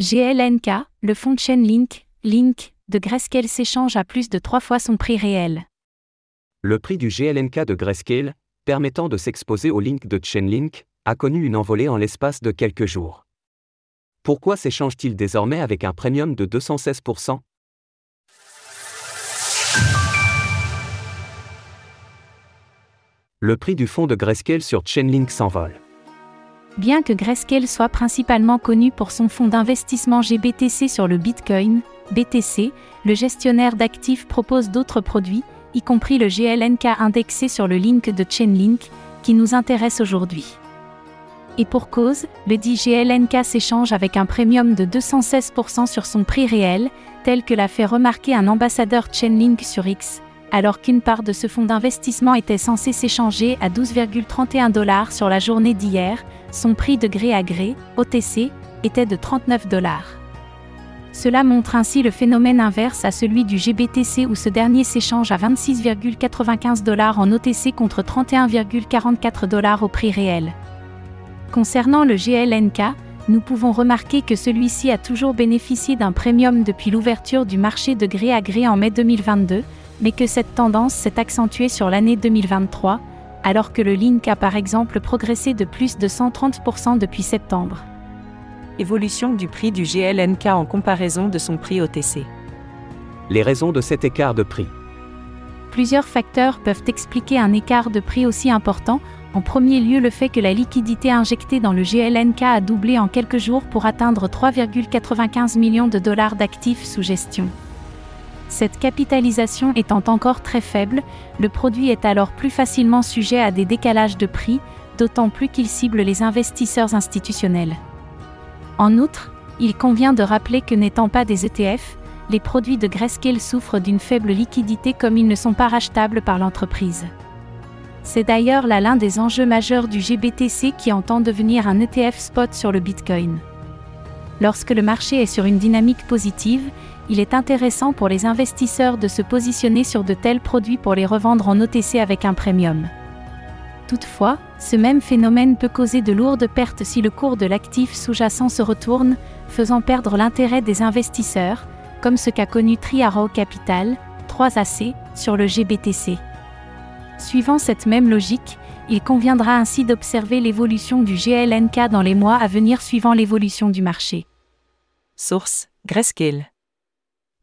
GLNK, le fonds de chaîne Link, Link, de Grayscale s'échange à plus de trois fois son prix réel. Le prix du GLNK de Grayscale, permettant de s'exposer au link de Chainlink, a connu une envolée en l'espace de quelques jours. Pourquoi s'échange-t-il désormais avec un premium de 216% Le prix du fonds de Grayscale sur Chainlink s'envole. Bien que Grayscale soit principalement connu pour son fonds d'investissement GBTC sur le Bitcoin, BTC, le gestionnaire d'actifs propose d'autres produits, y compris le GLNK indexé sur le link de Chainlink, qui nous intéresse aujourd'hui. Et pour cause, le dit GLNK s'échange avec un premium de 216% sur son prix réel, tel que l'a fait remarquer un ambassadeur Chainlink sur X, alors qu'une part de ce fonds d'investissement était censée s'échanger à 12,31 dollars sur la journée d'hier, son prix de gré à gré, OTC, était de 39 dollars. Cela montre ainsi le phénomène inverse à celui du GBTC où ce dernier s'échange à 26,95 dollars en OTC contre 31,44 dollars au prix réel. Concernant le GLNK, nous pouvons remarquer que celui-ci a toujours bénéficié d'un premium depuis l'ouverture du marché de gré à gré en mai 2022, mais que cette tendance s'est accentuée sur l'année 2023, alors que le Link a par exemple progressé de plus de 130% depuis septembre évolution du prix du GLNK en comparaison de son prix OTC. Les raisons de cet écart de prix. Plusieurs facteurs peuvent expliquer un écart de prix aussi important. En premier lieu, le fait que la liquidité injectée dans le GLNK a doublé en quelques jours pour atteindre 3,95 millions de dollars d'actifs sous gestion. Cette capitalisation étant encore très faible, le produit est alors plus facilement sujet à des décalages de prix, d'autant plus qu'il cible les investisseurs institutionnels. En outre, il convient de rappeler que n'étant pas des ETF, les produits de Grayscale souffrent d'une faible liquidité comme ils ne sont pas rachetables par l'entreprise. C'est d'ailleurs là l'un des enjeux majeurs du GBTC qui entend devenir un ETF spot sur le Bitcoin. Lorsque le marché est sur une dynamique positive, il est intéressant pour les investisseurs de se positionner sur de tels produits pour les revendre en OTC avec un premium. Toutefois, ce même phénomène peut causer de lourdes pertes si le cours de l'actif sous-jacent se retourne, faisant perdre l'intérêt des investisseurs, comme ce qu'a connu Triaro Capital, 3AC, sur le GBTC. Suivant cette même logique, il conviendra ainsi d'observer l'évolution du GLNK dans les mois à venir suivant l'évolution du marché. Source Grayscale.